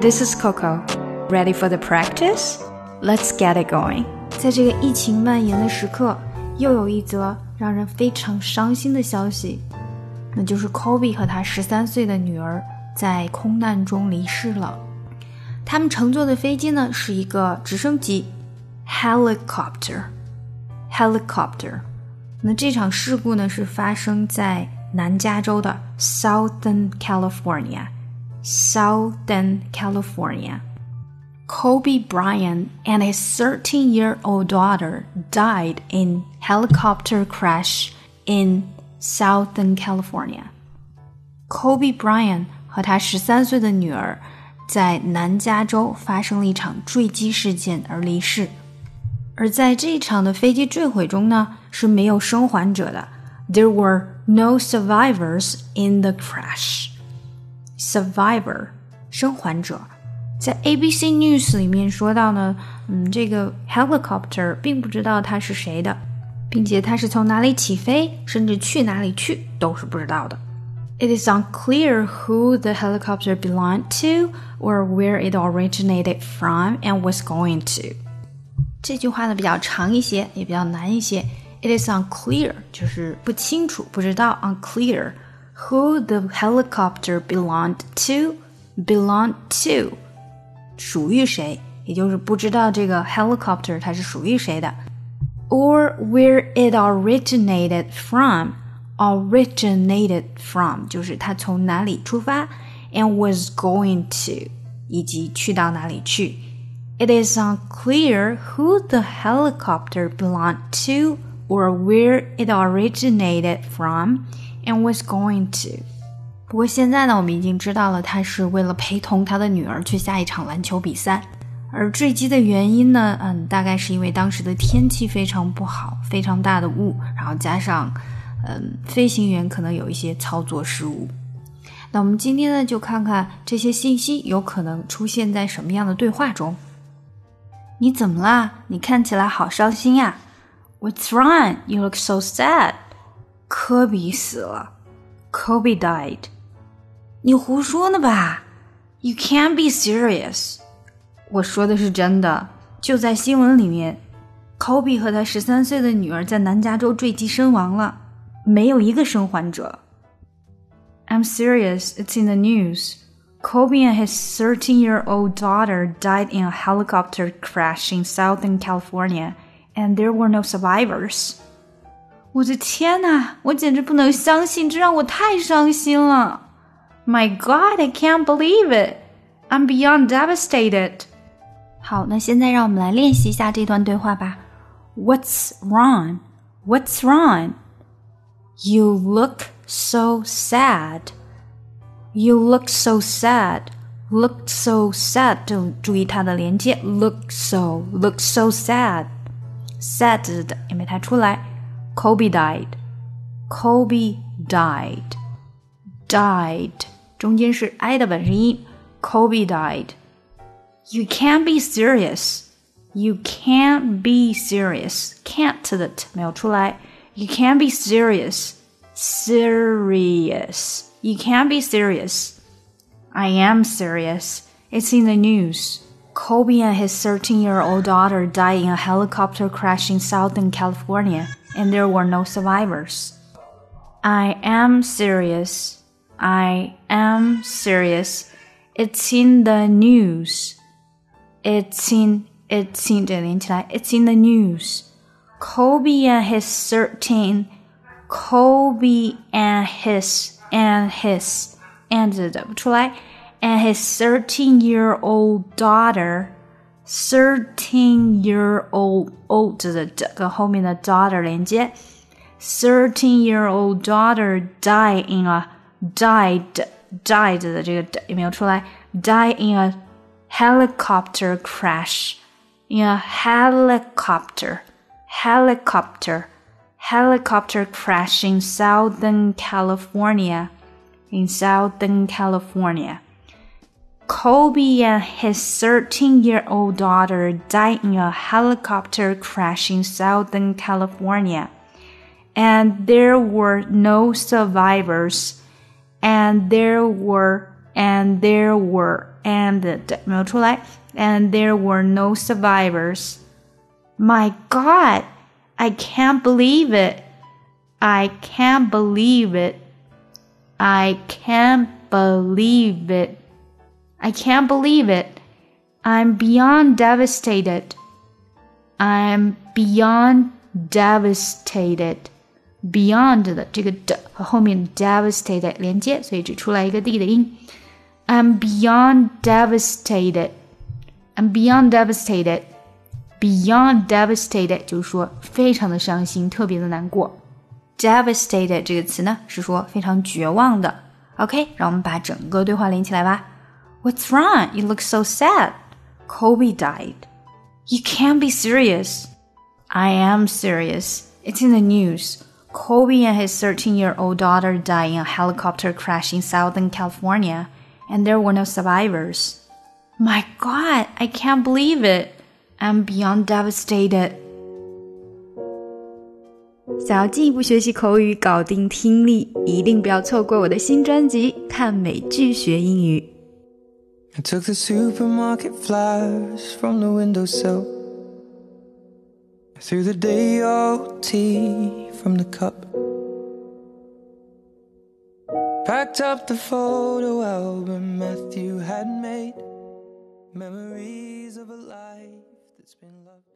This is Coco. Ready for the practice? Let's get it going. 在这个疫情蔓延的时刻，又有一则让人非常伤心的消息，那就是 Kobe 和他十三岁的女儿在空难中离世了。他们乘坐的飞机呢是一个直升机，helicopter。helicopter。那这场事故呢是发生在南加州的 Southern California。 Southern California. Kobe Bryant and his 13-year-old daughter died in helicopter crash in Southern California. Kobe Bryant 和他十三岁的女儿在南加州发生了一场坠机事件而离世。而在这一场的飞机坠毁中呢，是没有生还者的。There were no survivors in the crash. Survivor，生还者。在 ABC News 里面说到呢，嗯，这个 helicopter 并不知道它是谁的，并且它是从哪里起飞，甚至去哪里去都是不知道的。It is unclear who the helicopter belonged to or where it originated from and was going to。这句话呢比较长一些，也比较难一些。It is unclear 就是不清楚、不知道，unclear who the helicopter belonged to belonged to。属于谁，也就是不知道这个 helicopter 它是属于谁的，or where it originated from。originated from 就是它从哪里出发，and was going to 以及去到哪里去。It is unclear who the helicopter belonged to or where it originated from And was going to. 不过现在呢，我们已经知道了，他是为了陪同他的女儿去下一场篮球比赛。而坠机的原因呢，嗯，大概是因为当时的天气非常不好，非常大的雾，然后加上，嗯，飞行员可能有一些操作失误。那我们今天呢，就看看这些信息有可能出现在什么样的对话中。你怎么啦？你看起来好伤心呀！What's wrong? You look so sad. 科比死了，Kobe died. 你胡说呢吧？You can't be serious。我说的是真的，就在新闻里面，Kobe 和他十三岁的女儿在南加州坠机身亡了，没有一个生还者。I'm serious. It's in the news. Kobe and his 13-year-old daughter died in a helicopter crash in Southern California, and there were no survivors. 我的天呐，我简直不能相信，这让我太伤心了。my God, I can't believe it! I'm beyond devastated. 好，那现在让我们来练习一下这段对话吧。What's wrong? What's wrong? You look so sad. You look so sad. Look so sad. 就注意它的连接。Look so, look so sad. Sad 的也没太出来。 Kobe died. Kobe died. Died. 中间是 i 的本声音。Kobe died. You can't be serious. You can't be serious. Can't 的 t 没有出来。You can't be serious. Serious. You can't be serious. I am serious. It's in the news. Kobe and his 13 year old daughter died in a helicopter crash in Southern California, and there were no survivors. I am serious. I am serious. It's in the news. It's in it's in It's in the news. Kobe and his thirteen. Kobe and his and his and and his thirteen year old daughter Thirteen year old old 的跟后面的 daughter 连接。Thirteen year old daughter died in a died died 的这个有没有出来？die in a helicopter crash in a helicopter helicopter helicopter crash in Southern California in Southern California. Kobe and his 13 year old daughter died in a helicopter crash in Southern California, and there were no survivors and there were and there were and 没有出来，and there were no survivors. My God, I can't believe it. I can't believe it. I can't believe it. I can't believe it. I'm beyond devastated. I'm beyond devastated. Beyond 的这个的和后面 devastated 连接，所以只出来一个 d 的音。I'm beyond devastated. I'm beyond devastated. Beyond devastated 就是说非常的伤心，特别的难过。Devastated 这个词呢是说非常绝望的。OK，让我们把整个对话连起来吧。 What's wrong? You look so sad. Kobe died. You can't be serious. I am serious. It's in the news. Kobe and his 13 year old daughter died in a helicopter crash in Southern California, and there were no survivors. My God, I can't believe it. I'm beyond devastated. 想要进一步学习口语，搞定听力，一定不要错过我的新专辑《看美剧学英语》。 I took the supermarket flyers from the windowsill. I threw the day old tea from the cup. Packed up the photo album Matthew had made. Memories of a life that's been loved.